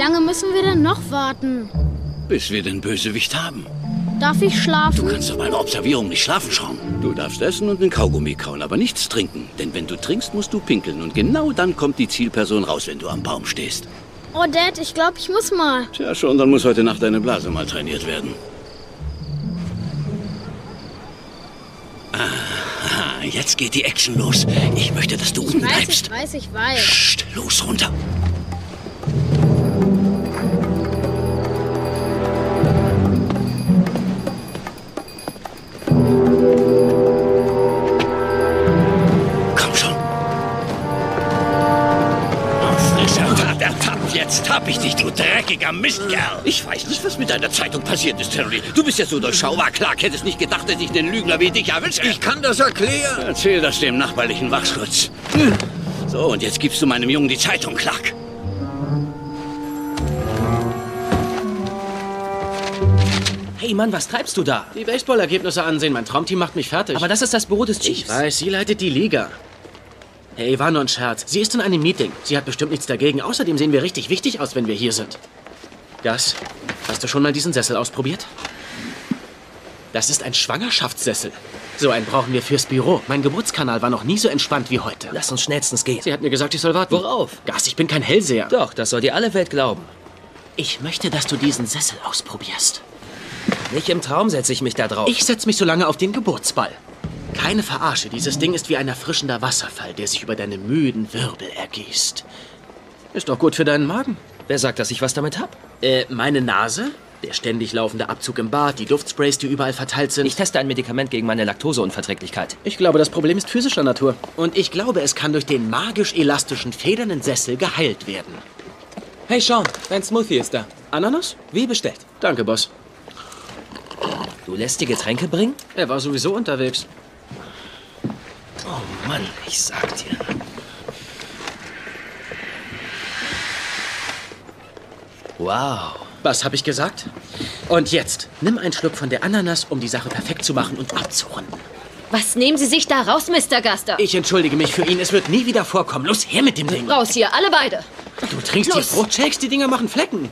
lange müssen wir denn noch warten? Bis wir den Bösewicht haben. Darf ich Du schlafen? kannst doch bei einer Observierung nicht schlafen, Sean. Du darfst essen und einen Kaugummi kauen, aber nichts trinken. Denn wenn du trinkst, musst du pinkeln. Und genau dann kommt die Zielperson raus, wenn du am Baum stehst. Oh, Dad, ich glaube, ich muss mal. Tja, schon, dann muss heute Nacht deine Blase mal trainiert werden. Aha, jetzt geht die Action los. Ich möchte, dass du unten Weiß, bleibst. ich weiß, ich weiß. Psst, los runter. Dreckiger Mistkerl. Ich weiß nicht, was mit deiner Zeitung passiert ist, Terry. Du bist ja so durchschaubar. Clark hätte es nicht gedacht, dass ich den Lügner wie dich erwische. Ich kann das erklären. Erzähl das dem nachbarlichen Wachschutz. So, und jetzt gibst du meinem Jungen die Zeitung, Clark. Hey Mann, was treibst du da? Die Baseballergebnisse ansehen. Mein Traumteam macht mich fertig. Aber das ist das Büro des ich Chiefs. weiß, sie leitet die Liga. Hey, war nur ein Scherz. Sie ist in einem Meeting. Sie hat bestimmt nichts dagegen. Außerdem sehen wir richtig wichtig aus, wenn wir hier sind. Gas, hast du schon mal diesen Sessel ausprobiert? Das ist ein Schwangerschaftssessel. So einen brauchen wir fürs Büro. Mein Geburtskanal war noch nie so entspannt wie heute. Lass uns schnellstens gehen. Sie hat mir gesagt, ich soll warten. Worauf? Gas, ich bin kein Hellseher. Doch, das soll dir alle Welt glauben. Ich möchte, dass du diesen Sessel ausprobierst. Nicht im Traum setze ich mich da drauf. Ich setze mich so lange auf den Geburtsball. Keine Verarsche, dieses Ding ist wie ein erfrischender Wasserfall, der sich über deine müden Wirbel ergießt. Ist doch gut für deinen Magen. Wer sagt, dass ich was damit hab? Äh, meine Nase, der ständig laufende Abzug im Bad, die Duftsprays, die überall verteilt sind. Ich teste ein Medikament gegen meine Laktoseunverträglichkeit. ich glaube, das Problem ist physischer Natur. Und ich glaube, es kann durch den magisch-elastischen, federnden Sessel geheilt werden. Hey Sean, dein Smoothie ist da. Ananas? Wie bestellt? Danke, Boss. Du lässt dir Getränke bringen? Er war sowieso unterwegs. Oh Mann, ich sag dir. Wow. Was habe ich gesagt? Und jetzt, nimm einen Schluck von der Ananas, um die Sache perfekt zu machen und abzurunden. Was nehmen Sie sich da raus, Mr. Gaster? Ich entschuldige mich für ihn, es wird nie wieder vorkommen. Los, her mit dem Ding. Raus hier, alle beide. Du trinkst Los. die Brotshakes, die Dinger machen Flecken.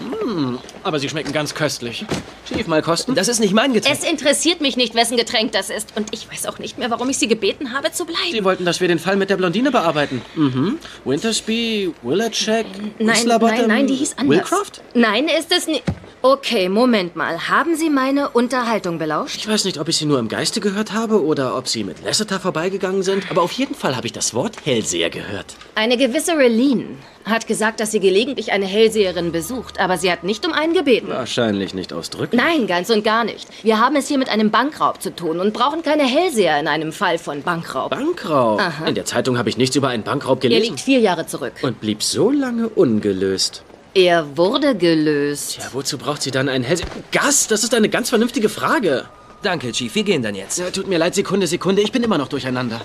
Hm, aber sie schmecken ganz köstlich. Chief, mal kosten? Das ist nicht mein Getränk. Es interessiert mich nicht, wessen Getränk das ist. Und ich weiß auch nicht mehr, warum ich Sie gebeten habe, zu bleiben. Sie wollten, dass wir den Fall mit der Blondine bearbeiten. Mhm. Wintersby, Willercheck, Nein, nein, nein, die hieß anders. Willcroft? Nein, ist es nicht. Okay, Moment mal. Haben Sie meine Unterhaltung belauscht? Ich weiß nicht, ob ich sie nur im Geiste gehört habe oder ob sie mit Lasseter vorbeigegangen sind, aber auf jeden Fall habe ich das Wort Hellseher gehört. Eine gewisse Reline hat gesagt, dass sie gelegentlich eine Hellseherin besucht, aber sie hat nicht um einen gebeten. Wahrscheinlich nicht ausdrücken. Nein, ganz und gar nicht. Wir haben es hier mit einem Bankraub zu tun und brauchen keine Hellseher in einem Fall von Bankraub. Bankraub. Aha. In der Zeitung habe ich nichts über einen Bankraub Er gelesen. liegt vier Jahre zurück. Und blieb so lange ungelöst. Er wurde gelöst. Ja, wozu braucht sie dann einen Hellseher? Gas, das ist eine ganz vernünftige Frage. Danke, Chief. Wir gehen dann jetzt. Ja, tut mir leid, Sekunde, Sekunde, ich bin immer noch durcheinander.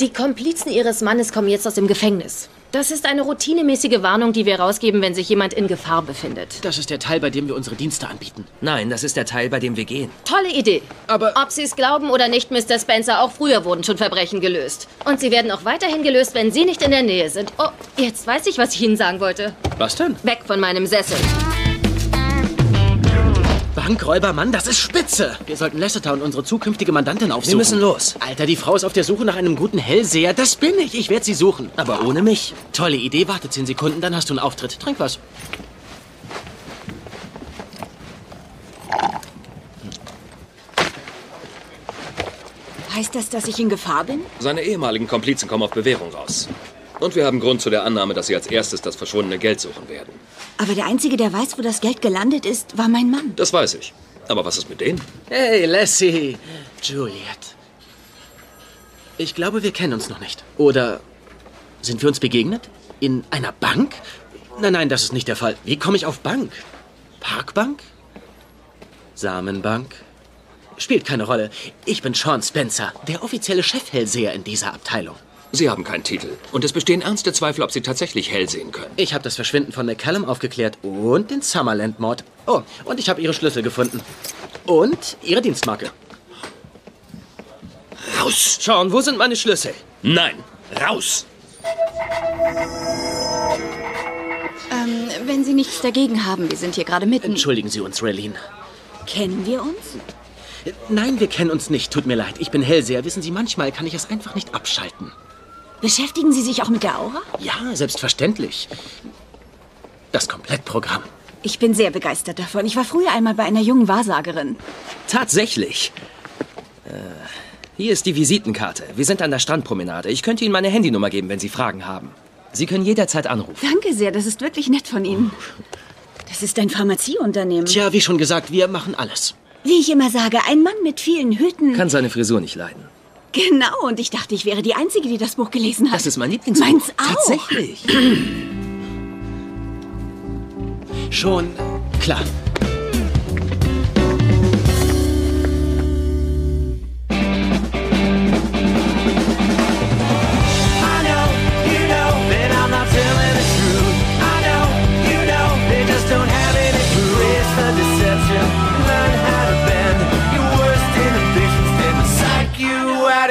Die Komplizen ihres Mannes kommen jetzt aus dem Gefängnis. Das ist eine routinemäßige Warnung, die wir rausgeben, wenn sich jemand in Gefahr befindet. Das ist der Teil, bei dem wir unsere Dienste anbieten. Nein, das ist der Teil, bei dem wir gehen. Tolle Idee. Aber- Ob Sie es glauben oder nicht, Mr. Spencer, auch früher wurden schon Verbrechen gelöst. Und sie werden auch weiterhin gelöst, wenn Sie nicht in der Nähe sind. Oh, jetzt weiß ich, was ich Ihnen sagen wollte. Was denn? Weg von meinem Sessel. Bankräuber, Mann, das ist spitze. Wir sollten Lasseter und unsere zukünftige Mandantin aufsuchen. Wir müssen los. Alter, die Frau ist auf der Suche nach einem guten Hellseher. Das bin ich. Ich werde sie suchen. Aber ohne mich. Tolle Idee. Warte zehn Sekunden, dann hast du einen Auftritt. Trink was. Heißt das, dass ich in Gefahr bin? Seine ehemaligen Komplizen kommen auf Bewährung raus. Und wir haben Grund zu der Annahme, dass sie als erstes das verschwundene Geld suchen werden. Aber der Einzige, der weiß, wo das Geld gelandet ist, war mein Mann. Das weiß ich. Aber was ist mit denen? Hey, Lassie. Juliet. Ich glaube, wir kennen uns noch nicht. Oder sind wir uns begegnet? In einer Bank? Nein, nein, das ist nicht der Fall. Wie komme ich auf Bank? Parkbank? Samenbank? Spielt keine Rolle. Ich bin Sean Spencer, der offizielle Chefhellseher in dieser Abteilung. Sie haben keinen Titel. Und es bestehen ernste Zweifel, ob Sie tatsächlich hell sehen können. Ich habe das Verschwinden von McCallum aufgeklärt und den Summerland-Mord. Oh, und ich habe ihre Schlüssel gefunden. Und ihre Dienstmarke. Raus! Sean, wo sind meine Schlüssel? Nein! Raus! Wenn Sie nichts dagegen haben, wir sind hier gerade mitten. Entschuldigen Sie uns, Raylene. Kennen wir uns? Nein, wir kennen uns nicht. Tut mir leid. Ich bin Hellseher. Wissen Sie, manchmal kann ich es einfach nicht abschalten. Beschäftigen Sie sich auch mit der Aura? Ja, selbstverständlich. Das Komplettprogramm. Ich bin sehr begeistert davon. Ich war früher einmal bei einer jungen Wahrsagerin. Tatsächlich. Äh, hier ist die Visitenkarte. Wir sind an der Strandpromenade. Ich könnte Ihnen meine Handynummer geben, wenn Sie Fragen haben. Sie können jederzeit anrufen. Danke sehr, das ist wirklich nett von Ihnen. Das ist ein Pharmazieunternehmen. Tja, wie schon gesagt, wir machen alles. Wie ich immer sage, ein Mann mit vielen Hüten. Kann seine Frisur nicht leiden. Genau, und ich dachte, ich wäre die Einzige, die das Buch gelesen hat. Das ist mein Lieblingsbuch. Meins auch. Tatsächlich. Schon klar.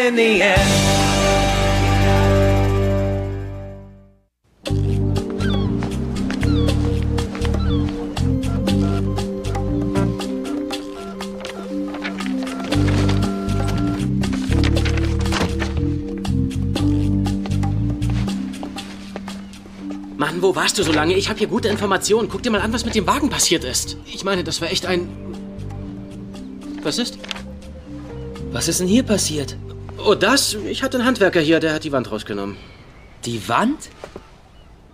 In the end. Mann, wo warst du so lange? Ich habe hier gute Informationen. Guck dir mal an, was mit dem Wagen passiert ist. Ich meine, das war echt ein... Was ist? Was ist denn hier passiert? Oh, das? Ich hatte einen Handwerker hier, der hat die Wand rausgenommen. Die Wand?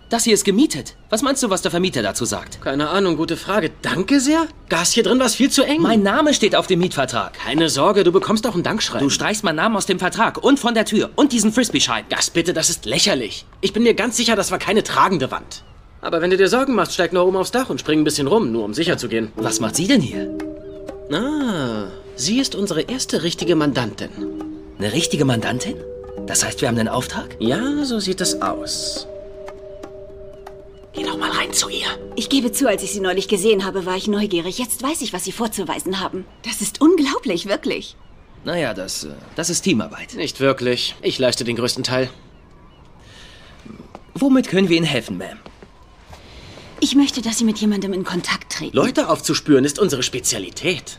Das hier ist gemietet. Was meinst du, was der Vermieter dazu sagt? Keine Ahnung, gute Frage. Danke sehr. Gas hier drin war viel zu eng. Mein Name steht auf dem Mietvertrag. Keine Sorge, du bekommst auch ein Dankschreiben. Du streichst meinen Namen aus dem Vertrag und von der Tür und diesen Frisbee-Schein. Gas bitte, das ist lächerlich. Ich bin mir ganz sicher, das war keine tragende Wand. Aber wenn du dir Sorgen machst, steig nur oben aufs Dach und spring ein bisschen rum, nur um sicher zu gehen. Was macht sie denn hier? Ah, sie ist unsere erste richtige Mandantin. Eine richtige Mandantin? Das heißt, wir haben einen Auftrag? Ja, so sieht es aus. Geh doch mal rein zu ihr. Ich gebe zu, als ich Sie neulich gesehen habe, war ich neugierig. Jetzt weiß ich, was Sie vorzuweisen haben. Das ist unglaublich, wirklich. Naja, das, äh, das ist Teamarbeit. Nicht wirklich. Ich leiste den größten Teil. Womit können wir Ihnen helfen, Ma'am? Ich möchte, dass Sie mit jemandem in Kontakt treten. Leute aufzuspüren ist unsere Spezialität.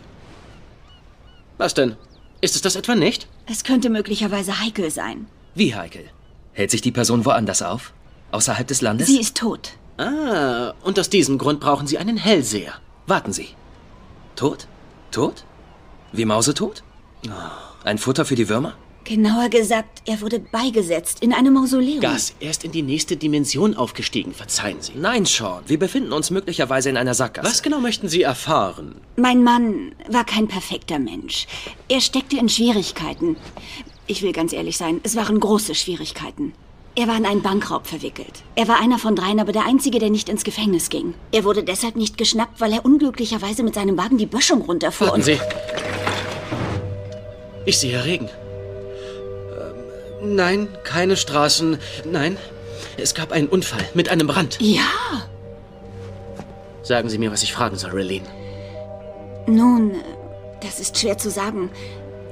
Was denn? Ist es das etwa nicht? Es könnte möglicherweise heikel sein. Wie heikel? Hält sich die Person woanders auf? Außerhalb des Landes? Sie ist tot. Ah, und aus diesem Grund brauchen Sie einen Hellseher. Warten Sie. Tot? Tot? Wie Mausetot? Ein Futter für die Würmer? Genauer gesagt, er wurde beigesetzt in einem Mausoleum. Gas, er ist in die nächste Dimension aufgestiegen, verzeihen Sie. Nein, Sean. Wir befinden uns möglicherweise in einer Sackgasse. Was genau möchten Sie erfahren? Mein Mann war kein perfekter Mensch. Er steckte in Schwierigkeiten. Ich will ganz ehrlich sein, es waren große Schwierigkeiten. Er war in einen Bankraub verwickelt. Er war einer von dreien, aber der einzige, der nicht ins Gefängnis ging. Er wurde deshalb nicht geschnappt, weil er unglücklicherweise mit seinem Wagen die Böschung runterfuhr. Warten und- Sie. Ich sehe Regen. Nein, keine Straßen. Nein, es gab einen Unfall mit einem Brand. Ja, Sagen Sie mir, was ich fragen soll, Raylene. nun, das ist schwer zu sagen.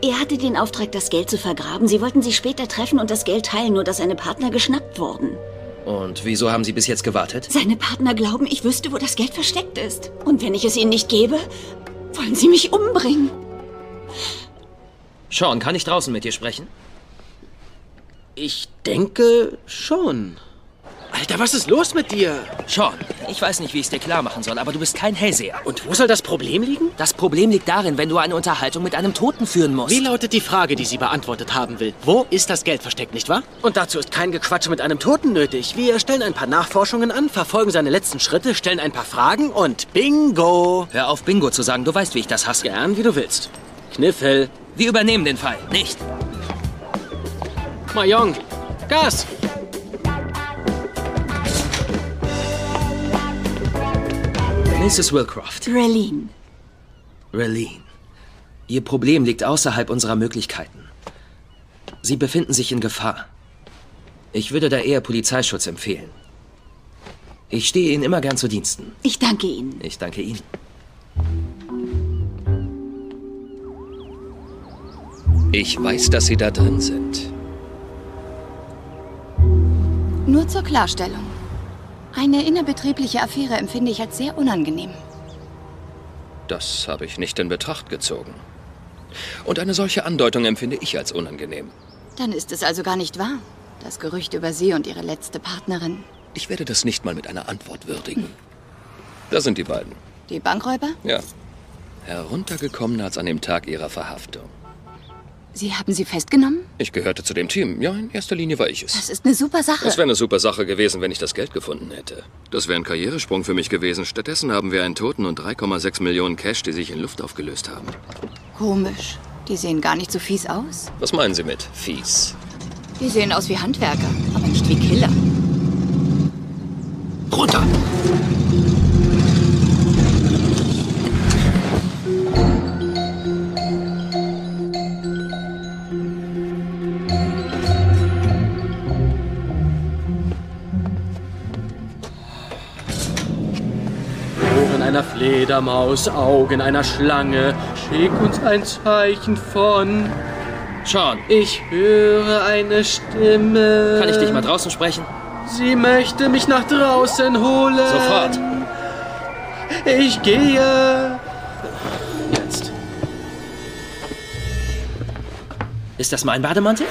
Er hatte den Auftrag, das Geld zu vergraben. Sie wollten sich später treffen und das Geld teilen, nur dass seine Partner geschnappt wurden. Und wieso haben Sie bis jetzt gewartet? Seine Partner glauben, ich wüsste, wo das Geld versteckt ist. Und wenn ich es ihnen nicht gebe, wollen sie mich umbringen. Sean, kann ich draußen mit dir sprechen? Ich denke schon. Alter, was ist los mit dir? Sean, ich weiß nicht, wie ich es dir klar machen soll, aber du bist kein Hellseher. Und wo soll das Problem liegen? Das Problem liegt darin, wenn du eine Unterhaltung mit einem Toten führen musst. Wie lautet die Frage, die sie beantwortet haben will? Wo ist das Geld versteckt, nicht wahr? Und dazu ist kein Gequatsche mit einem Toten nötig. Wir stellen ein paar Nachforschungen an, verfolgen seine letzten Schritte, stellen ein paar Fragen und bingo! Hör auf, Bingo zu sagen. Du weißt, wie ich das hasse. Gern, wie du willst. Kniffel. Wir übernehmen den Fall. Nicht. Mayong. Gas! Mrs. Wilcroft. Raylene, Raylene. Ihr Problem liegt außerhalb unserer Möglichkeiten. Sie befinden sich in Gefahr. Ich würde da eher Polizeischutz empfehlen. Ich stehe Ihnen immer gern zu Diensten. ich danke Ihnen. Ich danke Ihnen. Ich weiß, dass Sie da drin sind. Nur zur Klarstellung. Eine innerbetriebliche Affäre empfinde ich als sehr unangenehm. Das habe ich nicht in Betracht gezogen. Und eine solche Andeutung empfinde ich als unangenehm. Dann ist es also gar nicht wahr. Das Gerücht über Sie und Ihre letzte Partnerin. Ich werde das nicht mal mit einer Antwort würdigen. Da sind die beiden. Die Bankräuber? Ja. Heruntergekommen als an dem Tag ihrer Verhaftung. Sie haben sie festgenommen? Ich gehörte zu dem Team. Ja, in erster Linie war ich es. Das ist eine super Sache. Es wäre eine super Sache gewesen, wenn ich das Geld gefunden hätte. Das wäre ein Karrieresprung für mich gewesen. Stattdessen haben wir einen Toten und 3,6 Millionen Cash, die sich in Luft aufgelöst haben. Komisch. Die sehen gar nicht so fies aus. Was meinen Sie mit fies? Die sehen aus wie Handwerker, aber nicht wie Killer. Runter! Fledermaus, Augen einer Schlange. Schick uns ein Zeichen von. Sean, Ich höre eine Stimme. kann ich dich mal draußen sprechen? Sie möchte mich nach draußen holen. Sofort. Ich gehe. Jetzt. Ist das mein Bademantel?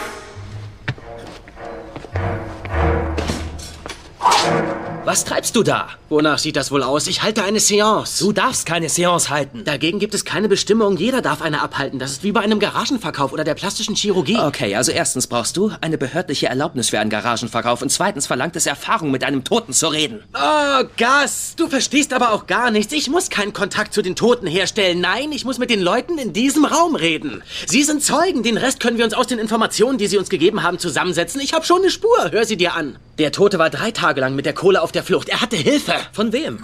Was treibst du da? Wonach sieht das wohl aus? Ich halte eine Seance. Du darfst keine Seance halten. Dagegen gibt es keine Bestimmung. Jeder darf eine abhalten. Das ist wie bei einem Garagenverkauf oder der plastischen Chirurgie. Okay, also erstens brauchst du eine behördliche Erlaubnis für einen Garagenverkauf und zweitens verlangt es Erfahrung, mit einem Toten zu reden. Oh, Gas, du verstehst aber auch gar nichts. Ich muss keinen Kontakt zu den Toten herstellen. Nein, ich muss mit den Leuten in diesem Raum reden. Sie sind Zeugen. Den Rest können wir uns aus den Informationen, die sie uns gegeben haben, zusammensetzen. Ich habe schon eine Spur. Hör sie dir an. Der Tote war drei Tage lang mit der Kohle auf der Flucht. Er hatte Hilfe. Von wem?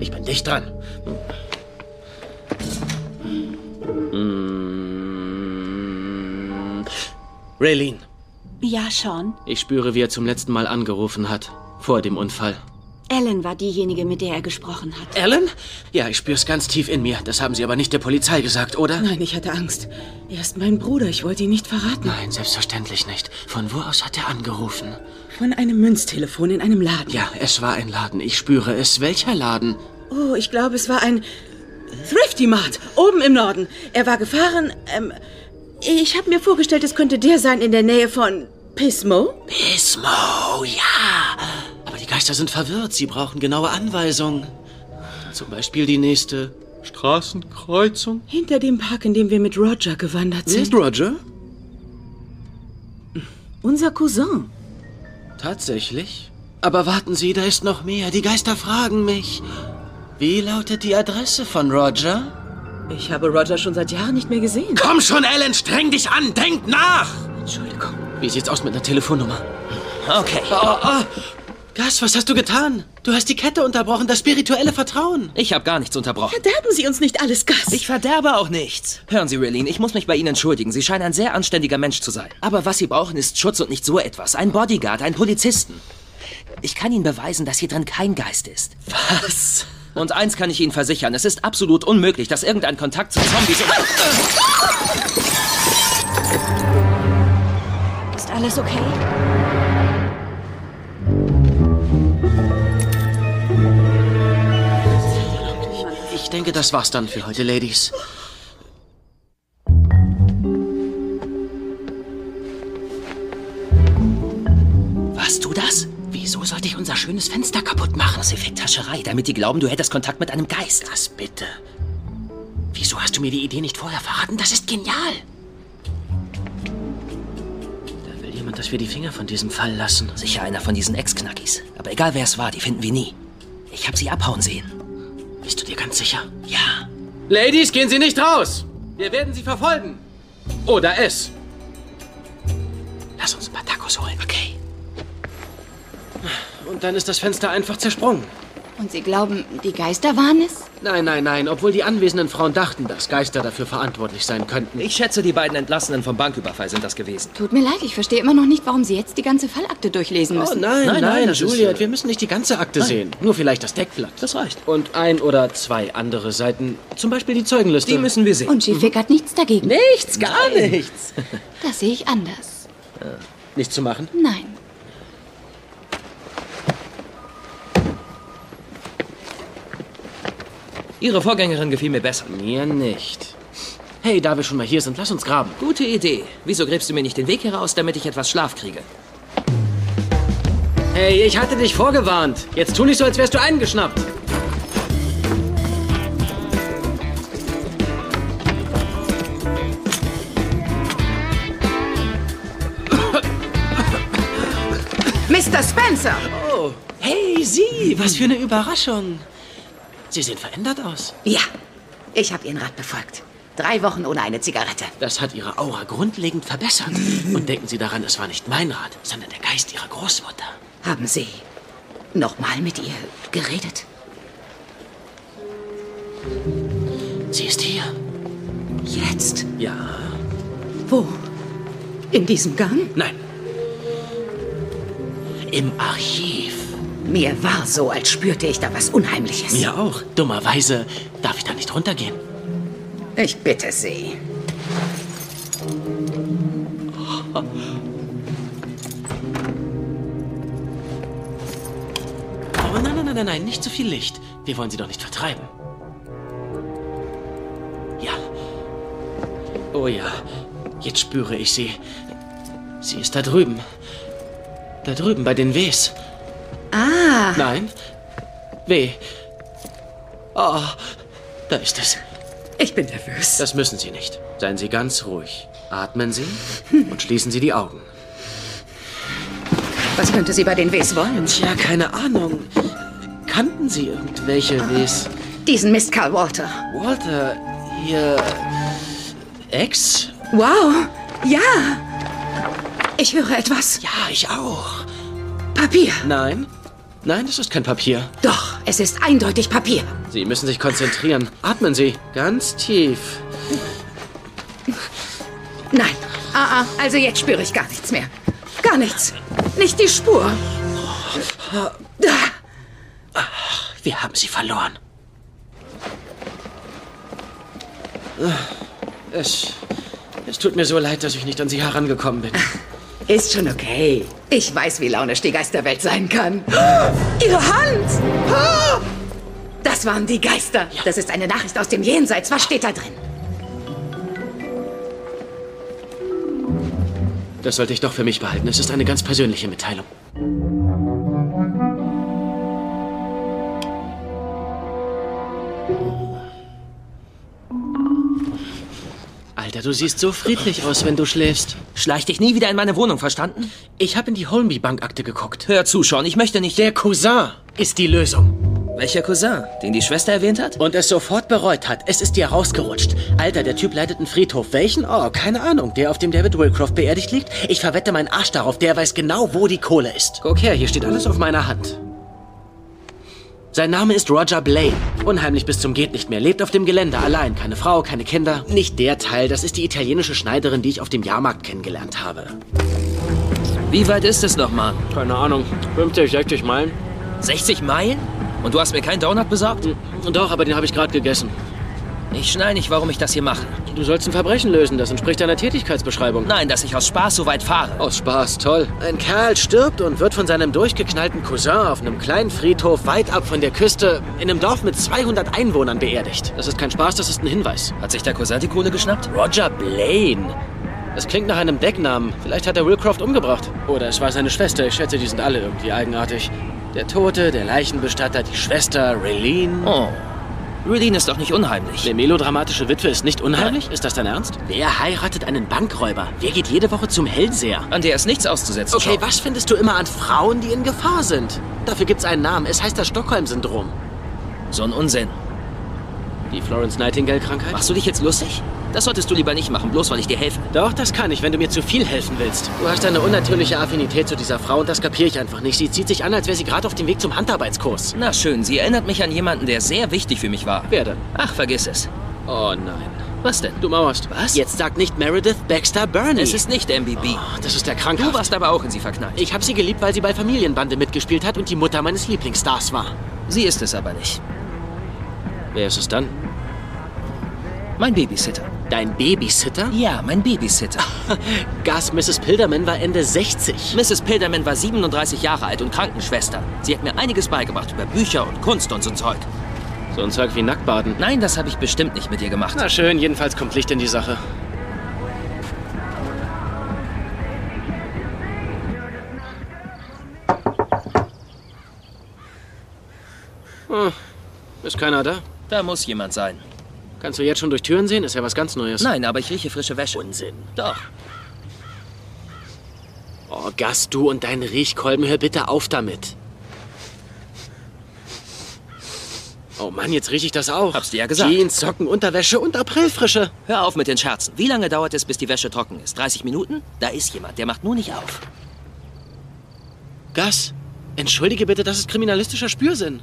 Ich bin dicht dran. Mm. Raylene, Ja, Sean. ich spüre, wie er zum letzten Mal angerufen hat. Vor dem Unfall. Ellen war diejenige, mit der er gesprochen hat. Ellen? Ja, ich spür's ganz tief in mir. Das haben Sie aber nicht der Polizei gesagt, oder? Nein, ich hatte Angst. Er ist mein Bruder. Ich wollte ihn nicht verraten. Nein, selbstverständlich nicht. Von wo aus hat er angerufen? Von einem Münztelefon in einem Laden. Ja, es war ein Laden. Ich spüre es. Welcher Laden? Oh, ich glaube, es war ein Thrifty Mart, oben im Norden. Er war gefahren. Ähm, ich habe mir vorgestellt, es könnte der sein in der Nähe von Pismo. Pismo, ja. Geister sind verwirrt. Sie brauchen genaue Anweisungen. Zum Beispiel die nächste Straßenkreuzung. Hinter dem Park, in dem wir mit Roger gewandert sind. ist Roger? Unser Cousin. Tatsächlich? Aber warten Sie, da ist noch mehr. Die Geister fragen mich. Wie lautet die Adresse von Roger? Ich habe Roger schon seit Jahren nicht mehr gesehen. Komm schon, Ellen, streng dich an. Denk nach. Entschuldigung. Wie sieht's aus mit einer Telefonnummer? Okay. Oh, oh. Gas, was hast du getan? Du hast die Kette unterbrochen, das spirituelle Vertrauen. Ich habe gar nichts unterbrochen. Verderben Sie uns nicht alles, Gas. Ich verderbe auch nichts. Hören Sie, Raylene, ich muss mich bei Ihnen entschuldigen. Sie scheinen ein sehr anständiger Mensch zu sein. Aber was Sie brauchen, ist Schutz und nicht so etwas. Ein Bodyguard, ein Polizisten. Ich kann Ihnen beweisen, dass hier drin kein Geist ist. Was? Und eins kann ich Ihnen versichern, es ist absolut unmöglich, dass irgendein Kontakt zu Zombies... Ist alles okay? Ich denke, das war's dann für heute, Ladies. Warst du das? Wieso sollte ich unser schönes Fenster kaputt machen? Aus Effekthascherei, damit die glauben, du hättest Kontakt mit einem Geist. Das bitte. Wieso hast du mir die Idee nicht vorher verraten? Das ist genial. Da will jemand, dass wir die Finger von diesem Fall lassen. Sicher einer von diesen Ex-Knackis. Aber egal wer es war, die finden wir nie. Ich habe sie abhauen sehen. Bist du dir ganz sicher? Ja. Ladies, gehen Sie nicht raus! Wir werden Sie verfolgen. Oder es. Lass uns ein paar Tacos holen. Okay. Und dann ist das Fenster einfach zersprungen. Und Sie glauben, die Geister waren es? Nein, nein, nein, obwohl die anwesenden Frauen dachten, dass Geister dafür verantwortlich sein könnten. Ich schätze, die beiden Entlassenen vom Banküberfall sind das gewesen. Tut mir leid, ich verstehe immer noch nicht, warum Sie jetzt die ganze Fallakte durchlesen Oh müssen. nein, nein, Nein, nein, ist, Juliet, äh, wir müssen nicht die ganze Akte sehen. Nur vielleicht das Deckblatt. Das reicht. Und ein oder zwei andere Seiten. Zum Beispiel die Zeugenliste. Die müssen wir sehen. Und Schiefweg hat nichts dagegen. Nichts, gar nichts. Das sehe ich anders. Nichts zu machen? Nein. Ihre Vorgängerin gefiel mir besser. Mir nicht. Hey, da wir schon mal hier sind, lass uns graben. Gute Idee. Wieso gräbst du mir nicht den Weg heraus, damit ich etwas Schlaf kriege? Hey, ich hatte dich vorgewarnt. Jetzt tu nicht so, als wärst du eingeschnappt. Mr. Spencer! Oh, hey, Sie, was für eine Überraschung. Sie sehen verändert aus. Ja, ich habe Ihren Rat befolgt. Drei Wochen ohne eine Zigarette. Das hat Ihre Aura grundlegend verbessert. Und denken Sie daran, es war nicht mein Rat, sondern der Geist Ihrer Großmutter. Haben Sie nochmal mit ihr geredet? Sie ist hier. Jetzt? Ja. Wo? In diesem Gang? Nein. Im Archiv. Mir war so, als spürte ich da was Unheimliches. Mir auch. Dummerweise darf ich da nicht runtergehen. Ich bitte Sie. Oh nein, nein, nein, nein, nein, nicht zu viel Licht. Wir wollen sie doch nicht vertreiben. Ja. Oh ja, jetzt spüre ich sie. Sie ist da drüben. Da drüben bei den Ws. Ah. Nein. W. Oh, da ist es. Ich bin nervös. Das müssen Sie nicht. Seien Sie ganz ruhig. Atmen Sie und schließen Sie die Augen. Was könnte sie bei den Ws wollen? Tja, keine Ahnung. Kannten Sie irgendwelche Ws? Diesen Mist Carl Walter. Walter, Ihr Ex? Wow. Ja. Ich höre etwas. Ja, ich auch. Papier. Nein. Nein, das ist kein Papier. Doch, es ist eindeutig Papier. Sie müssen sich konzentrieren. Atmen Sie. Ganz tief. Nein. Ah, ah, also jetzt spüre ich gar nichts mehr. Gar nichts. Nicht die Spur. Da. Wir haben sie verloren. Es, es tut mir so leid, dass ich nicht an Sie herangekommen bin. Ist schon okay. Ich weiß, wie launisch die Geisterwelt sein kann. Ihre Hand! Das waren die Geister. Das ist eine Nachricht aus dem Jenseits. Was steht da drin? Das sollte ich doch für mich behalten. Es ist eine ganz persönliche Mitteilung. Alter, du siehst so friedlich aus, wenn du schläfst. Schleich dich nie wieder in meine Wohnung, verstanden? Ich habe in die Holmby-Bankakte geguckt. Hör zu, Sean, ich möchte nicht... Der Cousin ist die Lösung. Welcher Cousin? Den die Schwester erwähnt hat? Und es sofort bereut hat. Es ist dir rausgerutscht. Alter, der Typ leitet einen Friedhof. Welchen? Oh, keine Ahnung. Der, auf dem David Wilcroft beerdigt liegt? Ich verwette meinen Arsch darauf. Der weiß genau, wo die Kohle ist. Guck her, hier steht alles auf meiner Hand. Sein Name ist Roger Blaine. Unheimlich bis zum geht nicht mehr. Lebt auf dem Gelände allein. Keine Frau, keine Kinder. Nicht der Teil. Das ist die italienische Schneiderin, die ich auf dem Jahrmarkt kennengelernt habe. Wie weit ist es nochmal? Keine Ahnung. 50, 60 Meilen. 60 Meilen? Und du hast mir keinen Donut besorgt? Doch, aber den habe ich gerade gegessen. Ich schnall nicht, warum ich das hier mache. Du sollst ein Verbrechen lösen. Das entspricht deiner Tätigkeitsbeschreibung. Nein, dass ich aus Spaß so weit fahre. Aus Spaß, toll. Ein Kerl stirbt und wird von seinem durchgeknallten Cousin auf einem kleinen Friedhof weit ab von der Küste in einem Dorf mit 200 Einwohnern beerdigt. Das ist kein Spaß, das ist ein Hinweis. Hat sich der Cousin die Kohle geschnappt? Roger Blaine. Das klingt nach einem Decknamen. Vielleicht hat er Wilcroft umgebracht. Oder es war seine Schwester. Ich schätze, die sind alle irgendwie eigenartig. Der Tote, der Leichenbestatter, die Schwester, Raylene. Oh. Raylene ist doch nicht unheimlich. Eine melodramatische Witwe ist nicht unheimlich? Ist das dein Ernst? Wer heiratet einen Bankräuber? Wer geht jede Woche zum Hellseher? An der ist nichts auszusetzen. Okay, Sean. was findest du immer an Frauen, die in Gefahr sind? Dafür gibt's einen Namen. Es heißt das Stockholm-Syndrom. So ein Unsinn. Die Florence Nightingale-Krankheit? Machst du dich jetzt lustig? Das solltest du lieber nicht machen, bloß weil ich dir helfe. Doch, das kann ich, wenn du mir zu viel helfen willst. Du hast eine unnatürliche Affinität zu dieser Frau und das kapiere ich einfach nicht. Sie zieht sich an, als wäre sie gerade auf dem Weg zum Handarbeitskurs. Na schön, sie erinnert mich an jemanden, der sehr wichtig für mich war. Wer denn? Ach, vergiss es. Oh nein. Was denn? Du mauerst. Was? Jetzt sag nicht Meredith Baxter Burney. Es ist nicht MBB. Oh, das ist der Krankheit. Du warst aber auch in sie verknallt. Ich habe sie geliebt, weil sie bei Familienbande mitgespielt hat und die Mutter meines Lieblingsstars war. Sie ist es aber nicht. Wer ist es dann? Mein Babysitter. Dein Babysitter? Ja, mein Babysitter. Gas Mrs. Pilderman war Ende 60. Mrs. Pilderman war 37 Jahre alt und Krankenschwester. Sie hat mir einiges beigebracht über Bücher und Kunst und so Zeug. So ein Zeug wie Nacktbaden. Nein, das habe ich bestimmt nicht mit ihr gemacht. Na schön, jedenfalls kommt Licht in die Sache. Hm, ist keiner da? Da muss jemand sein. Kannst du jetzt schon durch Türen sehen? Ist ja was ganz Neues. Nein, aber ich rieche frische Wäsche. Unsinn. Doch. Oh, Gas, du und dein Riechkolben, hör bitte auf damit. Oh Mann, jetzt rieche ich das auch. Hab's dir ja gesagt. Jeans, Socken, Unterwäsche und Aprilfrische. Hör auf mit den Scherzen. Wie lange dauert es, bis die Wäsche trocken ist? 30 Minuten? Da ist jemand, der macht nur nicht auf. Gas, entschuldige bitte, das ist kriminalistischer Spürsinn.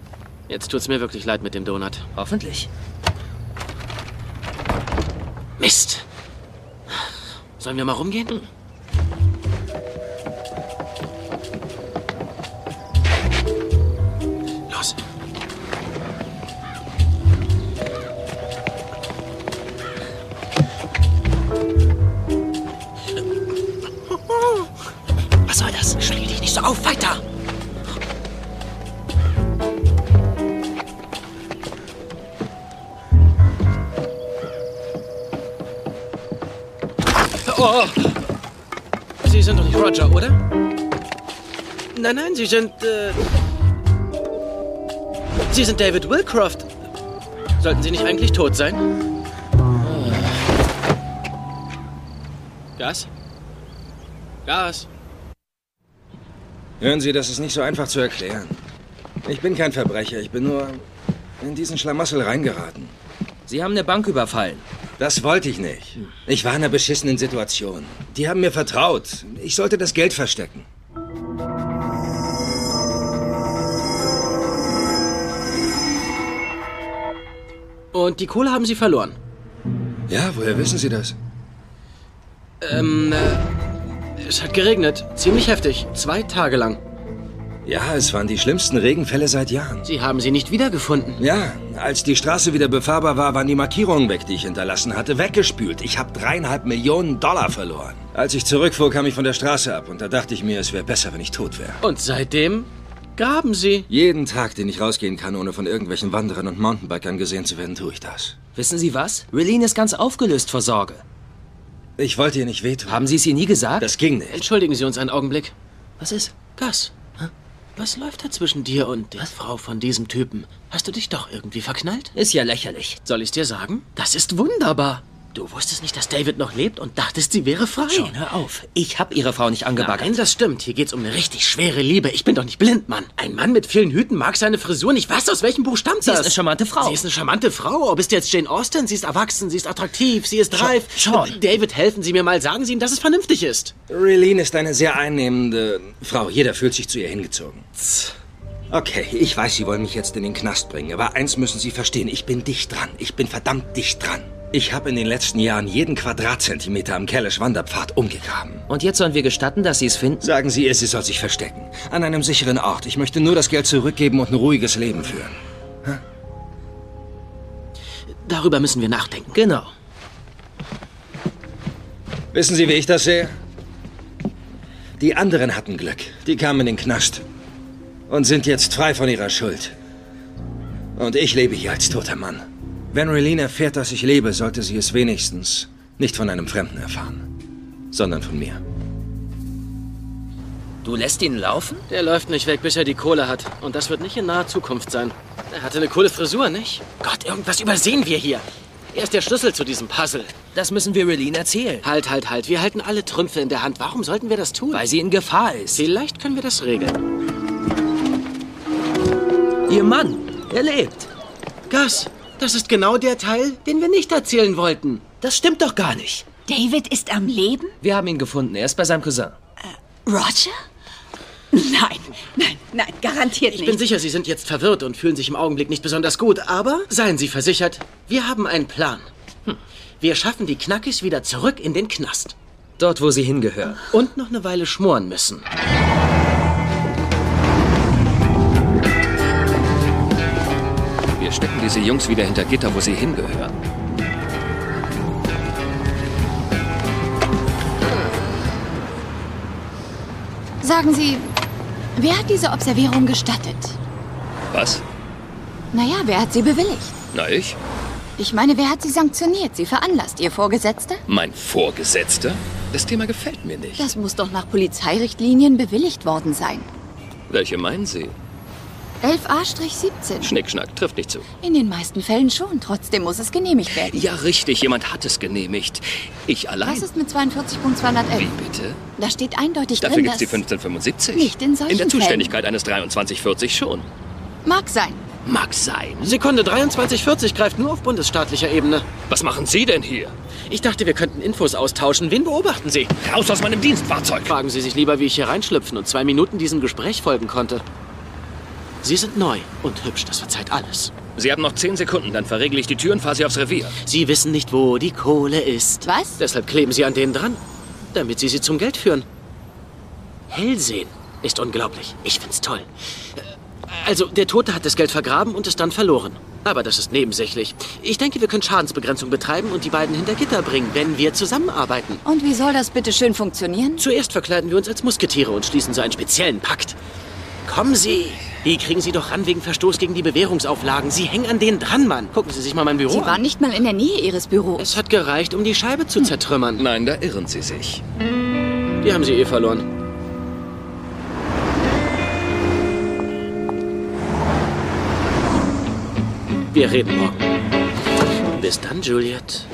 Jetzt tut's mir wirklich leid mit dem Donut. Hoffentlich. Mist. Sollen wir mal rumgehen? Los. Was soll das? Schläge dich nicht so auf, weiter! Oh! Sie sind doch nicht Roger, oder? Nein, nein, Sie sind. Äh, Sie sind David Wilcroft. Sollten Sie nicht eigentlich tot sein? Gas? Gas? Hören Sie, das ist nicht so einfach zu erklären. Ich bin kein Verbrecher, ich bin nur in diesen Schlamassel reingeraten. Sie haben eine Bank überfallen. Das wollte ich nicht. Ich war in einer beschissenen Situation. Die haben mir vertraut. Ich sollte das Geld verstecken. Und die Kohle haben Sie verloren? Ja, woher wissen Sie das? Ähm, äh, es hat geregnet. Ziemlich heftig. Zwei Tage lang. Ja, es waren die schlimmsten Regenfälle seit Jahren. Sie haben sie nicht wiedergefunden. Ja, als die Straße wieder befahrbar war, waren die Markierungen weg, die ich hinterlassen hatte, weggespült. Ich habe dreieinhalb Millionen Dollar verloren. Als ich zurückfuhr, kam ich von der Straße ab und da dachte ich mir, es wäre besser, wenn ich tot wäre. Und seitdem graben Sie. Jeden Tag, den ich rausgehen kann, ohne von irgendwelchen Wanderern und Mountainbikern gesehen zu werden, tue ich das. Wissen Sie was? Relene ist ganz aufgelöst vor Sorge. Ich wollte ihr nicht wehtun. Haben Sie es ihr nie gesagt? Das ging nicht. Entschuldigen Sie uns einen Augenblick. Was ist? Gas. Was läuft da zwischen dir und der Frau von diesem Typen? Hast du dich doch irgendwie verknallt? Ist ja lächerlich. Soll ich's dir sagen? Das ist wunderbar. Du wusstest nicht, dass David noch lebt und dachtest, sie wäre frei. Schon, hör auf. Ich hab ihre Frau nicht angebaggert. Nein, das stimmt. Hier geht's um eine richtig schwere Liebe. Ich bin doch nicht blind, Mann. Ein Mann mit vielen Hüten mag seine Frisur nicht. Was? Aus welchem Buch stammt Sie das? ist eine charmante Frau. Sie ist eine charmante Frau. Oh, bist du jetzt Jane Austen? Sie ist erwachsen, sie ist attraktiv, sie ist reif. Sean. David, helfen Sie mir mal. Sagen Sie ihm, dass es vernünftig ist. Relene ist eine sehr einnehmende Frau. Jeder fühlt sich zu ihr hingezogen. Okay, ich weiß, Sie wollen mich jetzt in den Knast bringen, aber eins müssen Sie verstehen. Ich bin dicht dran. Ich bin verdammt dicht dran. Ich habe in den letzten Jahren jeden Quadratzentimeter am Kellish Wanderpfad umgegraben. Und jetzt sollen wir gestatten, dass Sie es finden? Sagen Sie ihr, sie soll sich verstecken. An einem sicheren Ort. Ich möchte nur das Geld zurückgeben und ein ruhiges Leben führen. Darüber müssen wir nachdenken. Genau. Wissen Sie, wie ich das sehe? Die anderen hatten Glück. Die kamen in den Knast. Und sind jetzt frei von ihrer Schuld. Und ich lebe hier als toter Mann. Wenn Relene erfährt, dass ich lebe, sollte sie es wenigstens nicht von einem Fremden erfahren, sondern von mir. Du lässt ihn laufen? Der läuft nicht weg, bis er die Kohle hat. Und das wird nicht in naher Zukunft sein. Er hatte eine coole Frisur, nicht? Gott, irgendwas übersehen wir hier. Er ist der Schlüssel zu diesem Puzzle. Das müssen wir Relene erzählen. Halt, halt, halt. Wir halten alle Trümpfe in der Hand. Warum sollten wir das tun? Weil sie in Gefahr ist. Vielleicht können wir das regeln. Ihr Mann, er lebt. Gas, das ist genau der Teil, den wir nicht erzählen wollten. Das stimmt doch gar nicht. David ist am Leben? Wir haben ihn gefunden. Er ist bei seinem Cousin. Roger? Nein, nein, nein, garantiert Ich nicht. bin sicher, Sie sind jetzt verwirrt und fühlen sich im Augenblick nicht besonders gut. Aber seien Sie versichert, wir haben einen Plan. Hm. Wir schaffen die Knackis wieder zurück in den Knast. Dort, wo sie hingehören. Und noch eine Weile schmoren müssen. Wir stecken diese Jungs wieder hinter Gitter, wo sie hingehören. Sagen Sie, wer hat diese Observierung gestattet? Was? Naja, wer hat sie bewilligt? Na, ich? Ich meine, wer hat sie sanktioniert, sie veranlasst? Ihr Vorgesetzter? Mein Vorgesetzter? Das Thema gefällt mir nicht. Das muss doch nach Polizeirichtlinien bewilligt worden sein. Welche meinen Sie? 11a-17. Schnickschnack trifft nicht zu. In den meisten Fällen schon. Trotzdem muss es genehmigt werden. Ja, richtig, jemand hat es genehmigt. Ich allein. Was ist mit 42.211? Wie bitte? Da steht eindeutig Dafür drin, gibt's die dass... 1575. Nicht in solchen In der Fällen. Zuständigkeit eines 2340 schon. Mag sein. Mag sein. Sekunde 2340 greift nur auf bundesstaatlicher Ebene. Was machen Sie denn hier? Ich dachte, wir könnten Infos austauschen. Wen beobachten Sie? Raus aus meinem Dienstfahrzeug! Fragen Sie sich lieber, wie ich hier reinschlüpfen und zwei Minuten diesem Gespräch folgen konnte. Sie sind neu und hübsch, das verzeiht alles. Sie haben noch zehn Sekunden, dann verriegel ich die Tür und fahre Sie aufs Revier. Sie wissen nicht, wo die Kohle ist. Was? Deshalb kleben Sie an denen dran, damit Sie sie zum Geld führen. Hellsehen ist unglaublich. Ich find's toll. Also, der Tote hat das Geld vergraben und es dann verloren. Aber das ist nebensächlich. Ich denke, wir können Schadensbegrenzung betreiben und die beiden hinter Gitter bringen, wenn wir zusammenarbeiten. Und wie soll das bitte schön funktionieren? Zuerst verkleiden wir uns als Musketiere und schließen so einen speziellen Pakt. Kommen Sie! Die kriegen Sie doch ran wegen Verstoß gegen die Bewährungsauflagen. Sie hängen an denen dran, Mann. Gucken Sie sich mal mein Büro Sie an. waren nicht mal in der Nähe Ihres Büros. Es hat gereicht, um die Scheibe zu zertrümmern. Nein, da irren Sie sich. Die haben Sie eh verloren. Wir reden morgen. Bis dann, Juliet.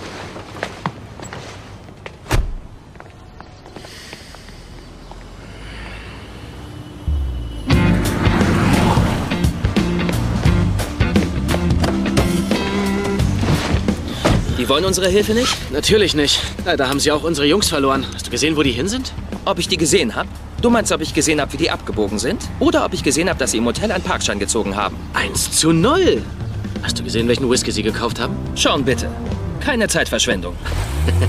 Die wollen unsere Hilfe nicht? Natürlich nicht. Leider haben sie auch unsere Jungs verloren. Hast du gesehen, wo die hin sind? Ob ich die gesehen habe? Du meinst, ob ich gesehen habe, wie die abgebogen sind? Oder ob ich gesehen habe, dass sie im Hotel einen Parkschein gezogen haben? Eins zu null. Hast du gesehen, welchen Whisky sie gekauft haben? Schauen bitte. Keine Zeitverschwendung.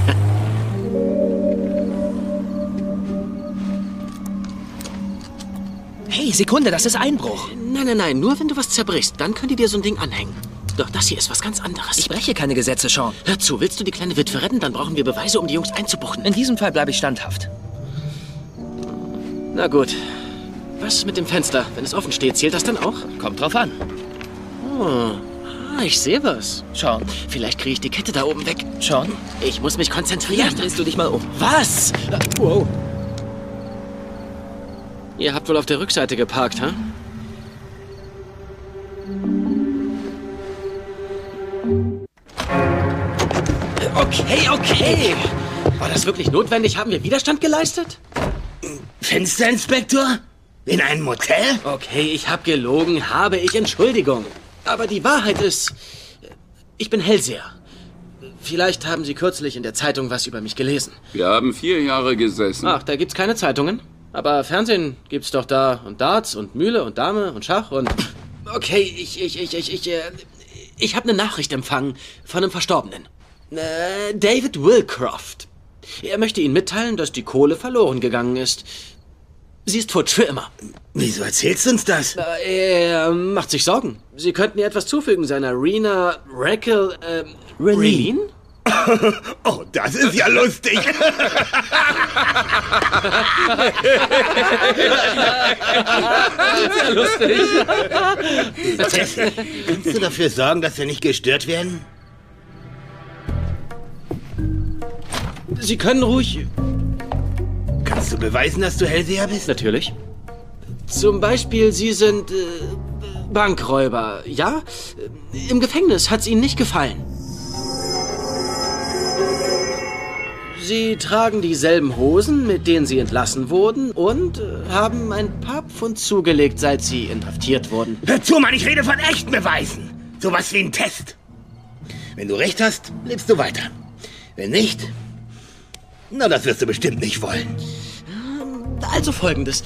hey, Sekunde, das ist Einbruch. Nein, nein, nein. Nur wenn du was zerbrichst, dann können die dir so ein Ding anhängen. Doch das hier ist was ganz anderes. Ich breche keine Gesetze, Sean. Hör zu, willst du die kleine Witwe retten? Dann brauchen wir Beweise, um die Jungs einzubuchten. In diesem Fall bleibe ich standhaft. Na gut. Was ist mit dem Fenster? Wenn es offen steht, zählt das dann auch? Kommt drauf an. Oh. Ah, ich sehe was. Sean. Vielleicht kriege ich die Kette da oben weg. Sean? Ich muss mich konzentrieren. Vielleicht drehst du dich mal um. Was? Wow. Ihr habt wohl auf der Rückseite geparkt, hä? Okay, okay. War das wirklich notwendig? Haben wir Widerstand geleistet? Fensterinspektor? In einem Motel? Okay, ich habe gelogen, habe ich Entschuldigung. Aber die Wahrheit ist, ich bin Hellseher. Vielleicht haben Sie kürzlich in der Zeitung was über mich gelesen. Wir haben vier Jahre gesessen. Ach, da gibt's keine Zeitungen. Aber Fernsehen gibt's doch da und Darts und Mühle und Dame und Schach und. Okay, ich, ich, ich, ich, ich, äh, ich habe eine Nachricht empfangen von einem Verstorbenen. Äh, David Wilcroft. Er möchte Ihnen mitteilen, dass die Kohle verloren gegangen ist. Sie ist futsch für immer. Wieso erzählst du uns das? Äh, Er macht sich Sorgen. Sie könnten ihr etwas zufügen, seiner Rena Rackle, äh, Raylene? Oh, das ist ja lustig. Sehr lustig. Tess, kannst du dafür sorgen, dass wir nicht gestört werden? Sie können ruhig. Kannst du beweisen, dass du Hellseher bist? Natürlich. Zum Beispiel, Sie sind äh, Bankräuber, ja? Im Gefängnis hat's Ihnen nicht gefallen. Sie tragen dieselben Hosen, mit denen Sie entlassen wurden und äh, haben ein paar Pfund zugelegt, seit Sie inhaftiert wurden. Hör zu, Mann, ich rede von echten Beweisen. Sowas wie ein Test. Wenn du recht hast, lebst du weiter. Wenn nicht, na, das wirst du bestimmt nicht wollen. Also folgendes.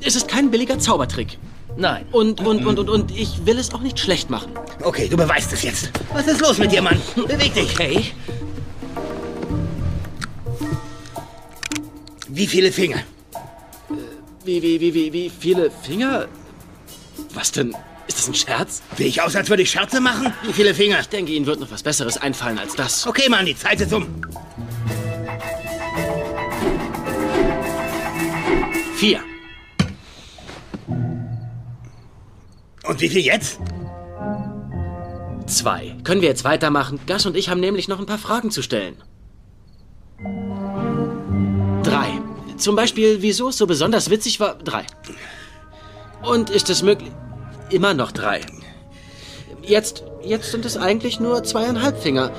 Es ist kein billiger Zaubertrick. Nein. Und, und, und, und, und ich will es auch nicht schlecht machen. Okay, du beweist es jetzt. Was ist los mit dir, Mann? Beweg dich. Okay. Wie viele Finger? Wie, wie, wie, wie, wie viele Finger? Was denn? Ist das ein Scherz? Sehe ich aus, als würde ich Scherze machen? Wie viele Finger? Ich denke, Ihnen wird noch was Besseres einfallen als das. Okay, Mann, die Zeit ist um. Vier. Und wie viel jetzt? zwei. Können wir jetzt weitermachen? Gus und ich haben nämlich noch ein paar Fragen zu stellen. Drei. Zum Beispiel, wieso es so besonders witzig war. Drei. Und ist es möglich? Immer noch drei. Jetzt, jetzt sind es eigentlich nur zweieinhalb Finger.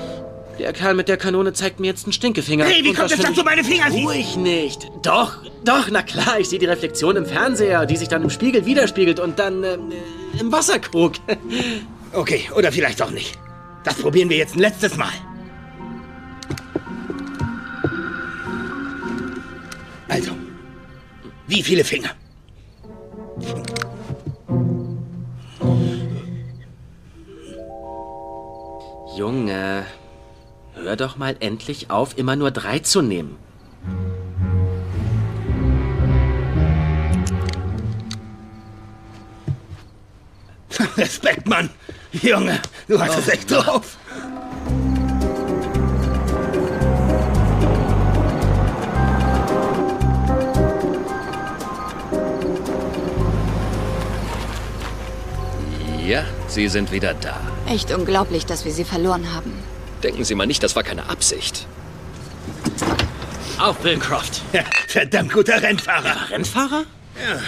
Der Kerl mit der Kanone zeigt mir jetzt einen Stinkefinger. Hey, wie Und kommt das es, dass du meine Finger siehst? Ruhig nicht. Doch, doch, na klar, ich sehe die Reflexion im Fernseher, die sich dann im Spiegel widerspiegelt und dann ähm, äh, im Wasserkrug. Okay, oder vielleicht auch nicht. Das probieren wir jetzt ein letztes Mal. Also, wie viele Finger? Junge, hör doch mal endlich auf, immer nur drei zu nehmen. Respekt, Mann. Junge, du hast es echt drauf. Ja, Sie sind wieder da. Echt unglaublich, dass wir sie verloren haben. Denken Sie mal nicht, das war keine Absicht. Auf Bill Croft. Ja, verdammt guter Rennfahrer. Rennfahrer? Ja,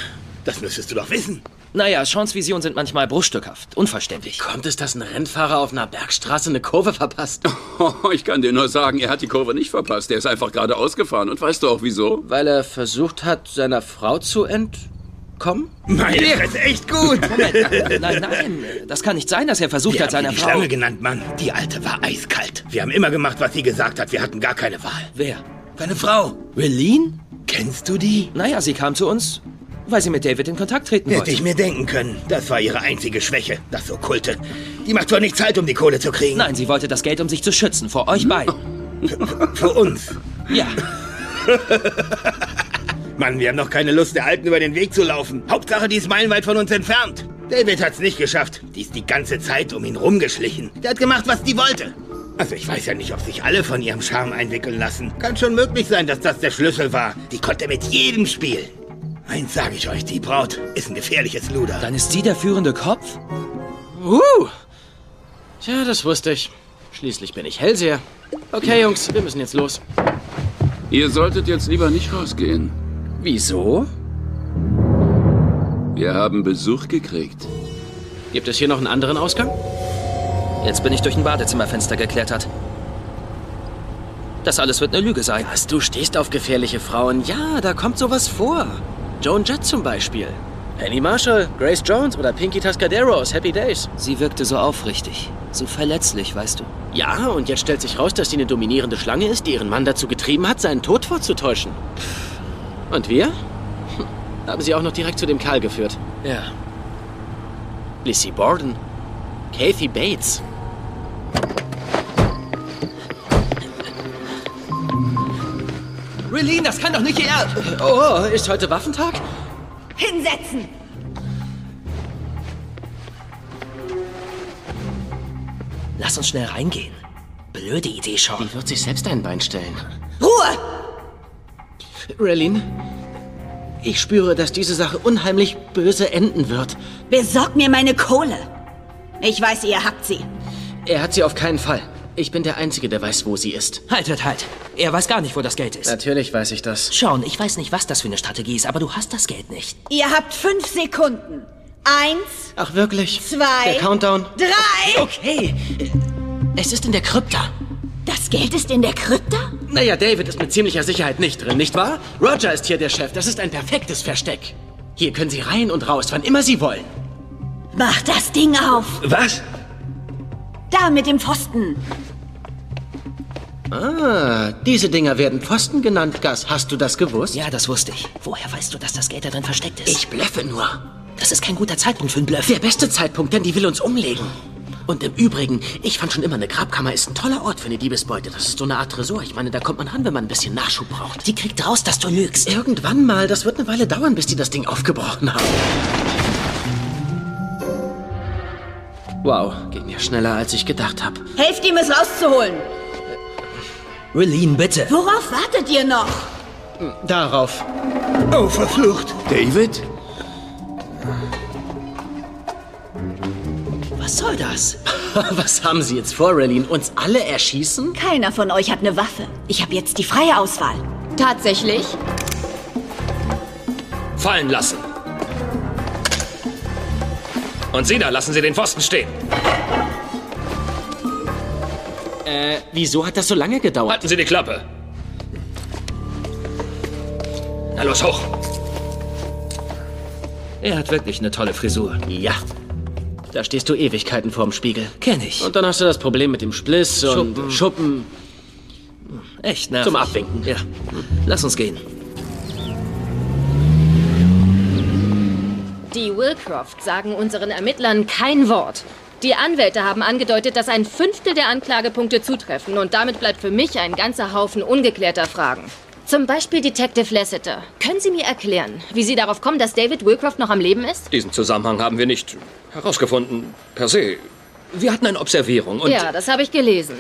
das müsstest du doch wissen. Naja, Seans Visionen sind manchmal bruchstückhaft, unverständlich. Kommt es, dass ein Rennfahrer auf einer Bergstraße eine Kurve verpasst? Oh, ich kann dir nur sagen, er hat die Kurve nicht verpasst. Er ist einfach gerade ausgefahren. Und weißt du auch wieso? Weil er versucht hat, seiner Frau zu entkommen? Meine Fresse, echt gut. Moment, nein, nein, das kann nicht sein, dass er versucht Wir hat, seiner sie die Frau... Schlange genannt, Mann. Die Alte war eiskalt. Wir haben immer gemacht, was sie gesagt hat. Wir hatten gar keine Wahl. Wer? Deine Frau. Relene? Kennst du die? Naja, sie kam zu uns, weil sie mit David in Kontakt treten Hätte wollte. ich mir denken können. Das war ihre einzige Schwäche. Das Okkulte. Die macht zwar nichts halt, um die Kohle zu kriegen. Nein, sie wollte das Geld, um sich zu schützen, vor euch beiden. Für uns. Ja. Mann, wir haben noch keine Lust, der Alten über den Weg zu laufen. Hauptsache, die ist meilenweit von uns entfernt. David hat's nicht geschafft. Die ist die ganze Zeit um ihn rumgeschlichen. Der hat gemacht, was die wollte. Also ich weiß ja nicht, ob sich alle von ihrem Charme einwickeln lassen. Kann schon möglich sein, dass das der Schlüssel war. Die konnte mit jedem spielen. Eins sage ich euch, die Braut ist ein gefährliches Luder. Dann ist sie der führende Kopf? Uh! Tja, das wusste ich. Schließlich bin ich Hellseher. Okay, Jungs, wir müssen jetzt los. Ihr solltet jetzt lieber nicht rausgehen. Wieso? Wir haben Besuch gekriegt. Gibt es hier noch einen anderen Ausgang? Jetzt bin ich durch ein Badezimmerfenster geklettert. Das alles wird eine Lüge sein. Was, du stehst auf gefährliche Frauen? Ja, da kommt sowas vor. Joan Jett zum Beispiel. Penny Marshall, Grace Jones oder Pinky Tascadero aus Happy Days. Sie wirkte so aufrichtig, so verletzlich, weißt du. Ja, und jetzt stellt sich raus, dass sie eine dominierende Schlange ist, die ihren Mann dazu getrieben hat, seinen Tod vorzutäuschen. Und wir? Hm, Haben sie auch noch direkt zu dem Kerl geführt. Ja. Lizzie Borden. Kathy Bates. Relene, das kann doch nicht ihr... Oh, ist heute Waffentag? Hinsetzen! Lass uns schnell reingehen. Blöde Idee, Sean. Die wird sich selbst ein Bein stellen. Ruhe! Relin, ich spüre, dass diese Sache unheimlich böse enden wird. Besorg mir meine Kohle. Ich weiß, ihr habt sie. Er hat sie auf keinen Fall. Ich bin der Einzige, der weiß, wo sie ist. Haltet, halt. Er weiß gar nicht, wo das Geld ist. Natürlich weiß ich das. Sean, ich weiß nicht, was das für eine Strategie ist, aber du hast das Geld nicht. Ihr habt fünf Sekunden. Eins, Ach, wirklich? zwei, Der Countdown? drei. Okay. Es ist in der Krypta. Das Geld ist in der Krypta? Naja, David ist mit ziemlicher Sicherheit nicht drin, nicht wahr? Roger ist hier der Chef. Das ist ein perfektes Versteck. Hier können Sie rein und raus, wann immer Sie wollen. Mach das Ding auf. Was? Da mit dem Pfosten. Ah, diese Dinger werden Pfosten genannt, Gas. Hast du das gewusst? Ja, das wusste ich. Woher weißt du, dass das Geld da drin versteckt ist? Ich blöffe nur. Das ist kein guter Zeitpunkt für einen Bluff. Der beste Zeitpunkt, denn die will uns umlegen. Und im Übrigen, ich fand schon immer, eine Grabkammer ist ein toller Ort für eine Diebesbeute. Das ist so eine Art Tresor. Ich meine, da kommt man ran, wenn man ein bisschen Nachschub braucht. Die kriegt raus, dass du lügst. Irgendwann mal. Das wird eine Weile dauern, bis die das Ding aufgebrochen haben. Wow, ging ja schneller, als ich gedacht habe. Helft ihm, es rauszuholen. Relene, bitte. Worauf wartet ihr noch? Darauf. Oh, verflucht. David? Was soll das? Was haben Sie jetzt vor, Raylene? Uns alle erschießen? Keiner von euch hat eine Waffe. Ich habe jetzt die freie Auswahl. Tatsächlich? Fallen lassen. Und Sie da, lassen Sie den Pfosten stehen. Äh, wieso hat das so lange gedauert? Halten Sie die Klappe. Na los, hoch. Er hat wirklich eine tolle Frisur. Ja. Da stehst du Ewigkeiten vorm Spiegel. Kenn ich. Und dann hast du das Problem mit dem Spliss und Schuppen. Schuppen. Echt nervig. Zum Abwinken. Ja. Lass uns gehen. Die Wilcroft sagen unseren Ermittlern kein Wort. Die Anwälte haben angedeutet, dass ein Fünftel der Anklagepunkte zutreffen und damit bleibt für mich ein ganzer Haufen ungeklärter Fragen. Zum Beispiel Detective Lasseter. Können Sie mir erklären, wie Sie darauf kommen, dass David Wilcroft noch am Leben ist? Diesen Zusammenhang haben wir nicht herausgefunden, per se. Wir hatten eine Observierung und... ja, das habe ich gelesen.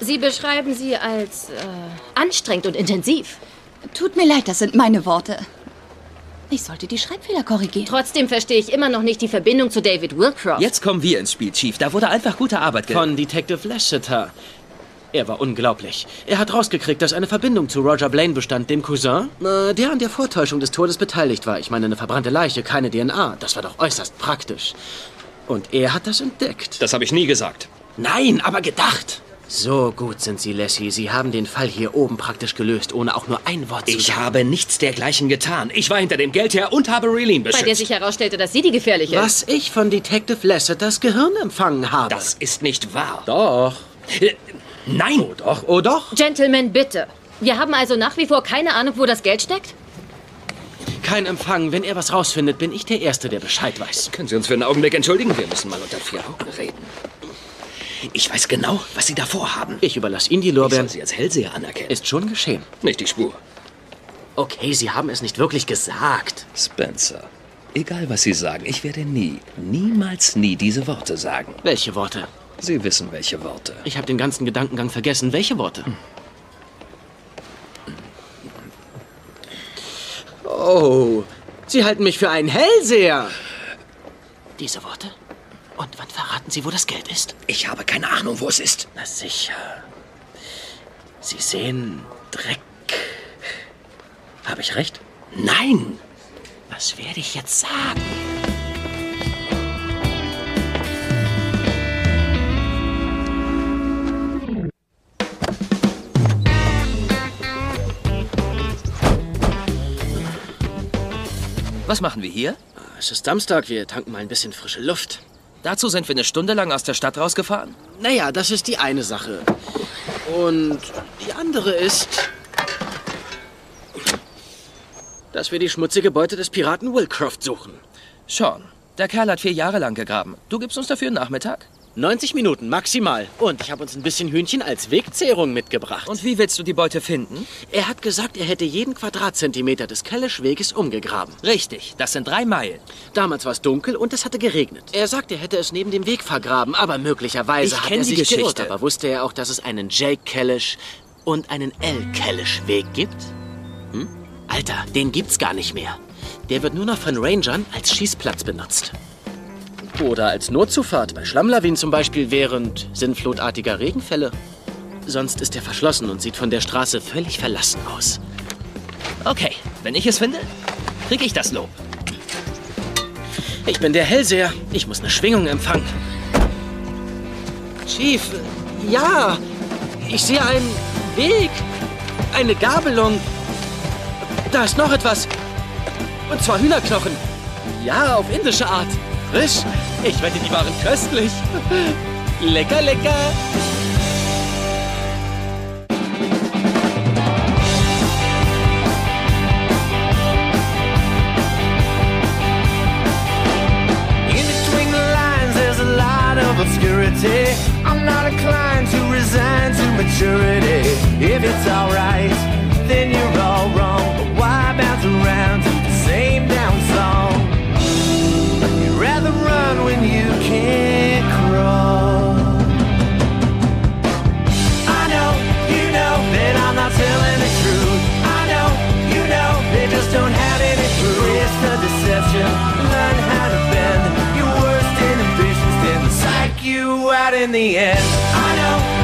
Sie beschreiben sie als äh, anstrengend und intensiv. Tut mir leid, das sind meine Worte. Ich sollte die Schreibfehler korrigieren. Trotzdem verstehe ich immer noch nicht die Verbindung zu David Wilcroft. Jetzt kommen wir ins Spiel, Chief. Da wurde einfach gute Arbeit ge... Von Detective Lasseter. Er war unglaublich. Er hat rausgekriegt, dass eine Verbindung zu Roger Blaine bestand, dem Cousin, äh, der an der Vortäuschung des Todes beteiligt war. Ich meine, eine verbrannte Leiche, keine DNA. Das war doch äußerst praktisch. Und er hat das entdeckt. Das habe ich nie gesagt. Nein, aber gedacht. So gut sind Sie, Lassie. Sie haben den Fall hier oben praktisch gelöst, ohne auch nur ein Wort zu Ich sagen. habe nichts dergleichen getan. Ich war hinter dem Geld her und habe Raylene Bei der beschützt. sich herausstellte, dass sie die gefährliche ist. Was ich von Detective Lasseters Gehirn empfangen habe. Das ist nicht wahr. Doch. Äh, Nein. Oh doch, oh doch. Gentlemen, bitte. Wir haben also nach wie vor keine Ahnung, wo das Geld steckt? Kein Empfang. Wenn er was rausfindet, bin ich der Erste, der Bescheid weiß. Können Sie uns für einen Augenblick entschuldigen? Wir müssen mal unter vier Augen reden. Ich weiß genau, was Sie davor haben. Ich überlasse Ihnen die Ich soll Lorbeeren. Sie als Hellseher anerkennen. Ist schon geschehen. Nicht die Spur. Okay, Sie haben es nicht wirklich gesagt. Spencer, egal was Sie sagen, ich werde nie, niemals nie diese Worte sagen. Welche Worte? Sie wissen, welche Worte. Ich habe den ganzen Gedankengang vergessen. Welche Worte? Oh, Sie halten mich für einen Hellseher. Diese Worte? Und wann verraten Sie, wo das Geld ist? Ich habe keine Ahnung, wo es ist. Na sicher. Sie sehen Dreck. Habe ich recht? Nein. Was werde ich jetzt sagen? Was machen wir hier? Es ist Samstag, wir tanken mal ein bisschen frische Luft. Dazu sind wir eine Stunde lang aus der Stadt rausgefahren. Naja, das ist die eine Sache. Und die andere ist, dass wir die schmutzige Beute des Piraten Wilcroft suchen. Sean, der Kerl hat vier Jahre lang gegraben. Du gibst uns dafür einen Nachmittag? 90 Minuten maximal. Und ich habe uns ein bisschen Hühnchen als Wegzehrung mitgebracht. Und wie willst du die Beute finden? Er hat gesagt, er hätte jeden Quadratzentimeter des Kellisch-Weges umgegraben. Richtig, das sind drei Meilen. Damals war es dunkel und es hatte geregnet. Er sagt, er hätte es neben dem Weg vergraben, aber möglicherweise Ich hat er sich Geschichte. geirrt. Aber wusste er auch, dass es einen Jake Kellish und einen L Kellish Weg gibt? Hm? Alter, den gibt's gar nicht mehr. Der wird nur noch von Rangern als Schießplatz benutzt. Oder als Notzufahrt bei Schlammlawinen zum Beispiel während sinnflutartiger Regenfälle. Sonst ist er verschlossen und sieht von der Straße völlig verlassen aus. Okay, wenn ich es finde, krieg ich das Lob. Ich bin der Hellseher. Ich muss eine Schwingung empfangen. Chief, ja. Ich sehe einen Weg. Eine Gabelung. Da ist noch etwas. Und zwar Hühnerknochen. Ja, auf indische Art. Frisch. Ich wette, die waren köstlich. Lecker, lecker. Obscurity. I'm not inclined to resign to maturity. If it's alright, in the end. I know.